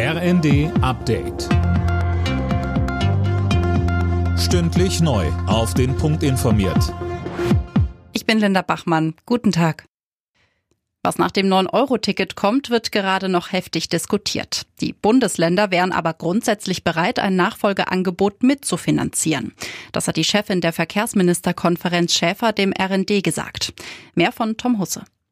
RND Update. Stündlich neu. Auf den Punkt informiert. Ich bin Linda Bachmann. Guten Tag. Was nach dem 9-Euro-Ticket kommt, wird gerade noch heftig diskutiert. Die Bundesländer wären aber grundsätzlich bereit, ein Nachfolgeangebot mitzufinanzieren. Das hat die Chefin der Verkehrsministerkonferenz Schäfer dem RND gesagt. Mehr von Tom Husse.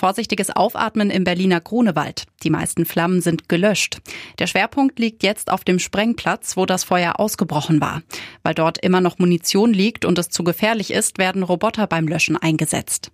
Vorsichtiges Aufatmen im Berliner Grunewald. Die meisten Flammen sind gelöscht. Der Schwerpunkt liegt jetzt auf dem Sprengplatz, wo das Feuer ausgebrochen war. Weil dort immer noch Munition liegt und es zu gefährlich ist, werden Roboter beim Löschen eingesetzt.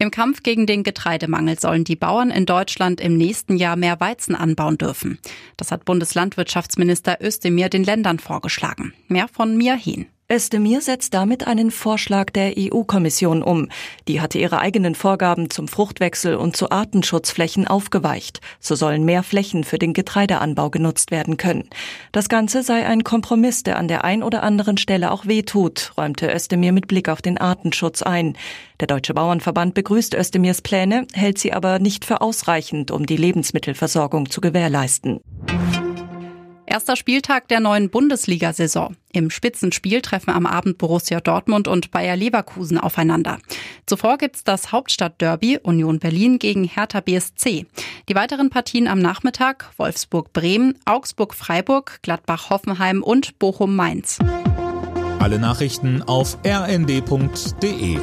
Im Kampf gegen den Getreidemangel sollen die Bauern in Deutschland im nächsten Jahr mehr Weizen anbauen dürfen. Das hat Bundeslandwirtschaftsminister Özdemir den Ländern vorgeschlagen. Mehr von Mia Hehn. Özdemir setzt damit einen Vorschlag der EU-Kommission um. Die hatte ihre eigenen Vorgaben zum Fruchtwechsel und zu Artenschutzflächen aufgeweicht. So sollen mehr Flächen für den Getreideanbau genutzt werden können. Das Ganze sei ein Kompromiss, der an der ein oder anderen Stelle auch wehtut, räumte Özdemir mit Blick auf den Artenschutz ein. Der Deutsche Bauernverband begrüßt Özdemirs Pläne, hält sie aber nicht für ausreichend, um die Lebensmittelversorgung zu gewährleisten. Erster Spieltag der neuen Bundesliga-Saison. Im Spitzenspiel treffen am Abend Borussia Dortmund und Bayer Leverkusen aufeinander. Zuvor gibt's das Hauptstadtderby Union Berlin gegen Hertha BSC. Die weiteren Partien am Nachmittag Wolfsburg-Bremen, Augsburg-Freiburg, Gladbach-Hoffenheim und Bochum-Mainz. Alle Nachrichten auf rnd.de